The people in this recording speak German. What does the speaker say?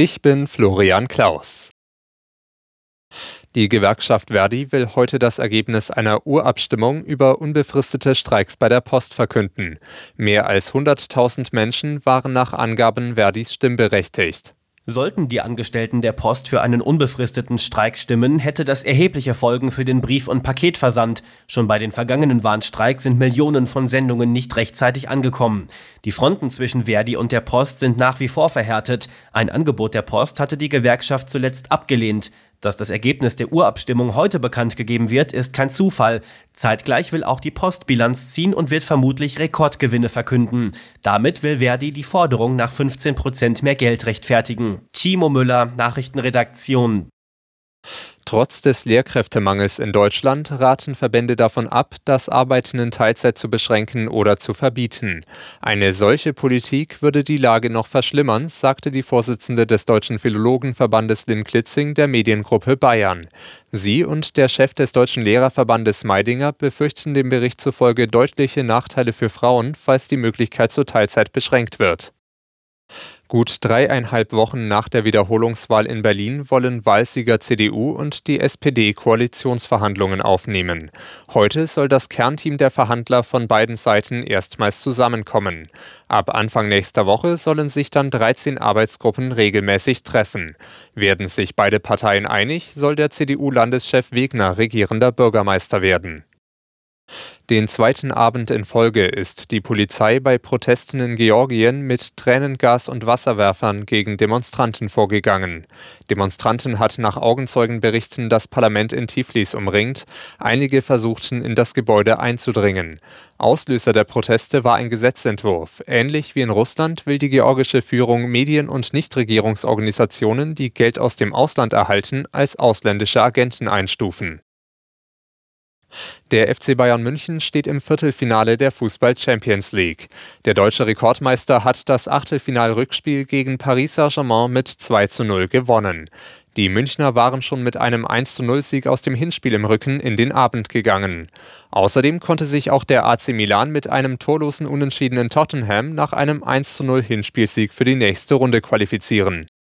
Ich bin Florian Klaus. Die Gewerkschaft Verdi will heute das Ergebnis einer Urabstimmung über unbefristete Streiks bei der Post verkünden. Mehr als 100.000 Menschen waren nach Angaben Verdis stimmberechtigt. Sollten die Angestellten der Post für einen unbefristeten Streik stimmen, hätte das erhebliche Folgen für den Brief- und Paketversand. Schon bei den vergangenen Warnstreiks sind Millionen von Sendungen nicht rechtzeitig angekommen. Die Fronten zwischen Verdi und der Post sind nach wie vor verhärtet. Ein Angebot der Post hatte die Gewerkschaft zuletzt abgelehnt. Dass das Ergebnis der Urabstimmung heute bekannt gegeben wird, ist kein Zufall. Zeitgleich will auch die Post Bilanz ziehen und wird vermutlich Rekordgewinne verkünden. Damit will Verdi die Forderung nach 15 Prozent mehr Geld rechtfertigen. Timo Müller, Nachrichtenredaktion. Trotz des Lehrkräftemangels in Deutschland raten Verbände davon ab, das Arbeiten in Teilzeit zu beschränken oder zu verbieten. Eine solche Politik würde die Lage noch verschlimmern, sagte die Vorsitzende des Deutschen Philologenverbandes Lynn Klitzing der Mediengruppe Bayern. Sie und der Chef des Deutschen Lehrerverbandes Meidinger befürchten dem Bericht zufolge deutliche Nachteile für Frauen, falls die Möglichkeit zur Teilzeit beschränkt wird. Gut dreieinhalb Wochen nach der Wiederholungswahl in Berlin wollen Wahlsieger CDU und die SPD Koalitionsverhandlungen aufnehmen. Heute soll das Kernteam der Verhandler von beiden Seiten erstmals zusammenkommen. Ab Anfang nächster Woche sollen sich dann 13 Arbeitsgruppen regelmäßig treffen. Werden sich beide Parteien einig, soll der CDU-Landeschef Wegner regierender Bürgermeister werden. Den zweiten Abend in Folge ist die Polizei bei Protesten in Georgien mit Tränengas und Wasserwerfern gegen Demonstranten vorgegangen. Demonstranten hatten nach Augenzeugenberichten das Parlament in Tiflis umringt. Einige versuchten in das Gebäude einzudringen. Auslöser der Proteste war ein Gesetzentwurf. Ähnlich wie in Russland will die georgische Führung Medien und Nichtregierungsorganisationen, die Geld aus dem Ausland erhalten, als ausländische Agenten einstufen. Der FC Bayern München steht im Viertelfinale der Fußball Champions League. Der deutsche Rekordmeister hat das Achtelfinal-Rückspiel gegen Paris Saint-Germain mit 2 zu 0 gewonnen. Die Münchner waren schon mit einem 1 zu 0 Sieg aus dem Hinspiel im Rücken in den Abend gegangen. Außerdem konnte sich auch der AC Milan mit einem torlosen Unentschieden in Tottenham nach einem 1 zu 0 Hinspielsieg für die nächste Runde qualifizieren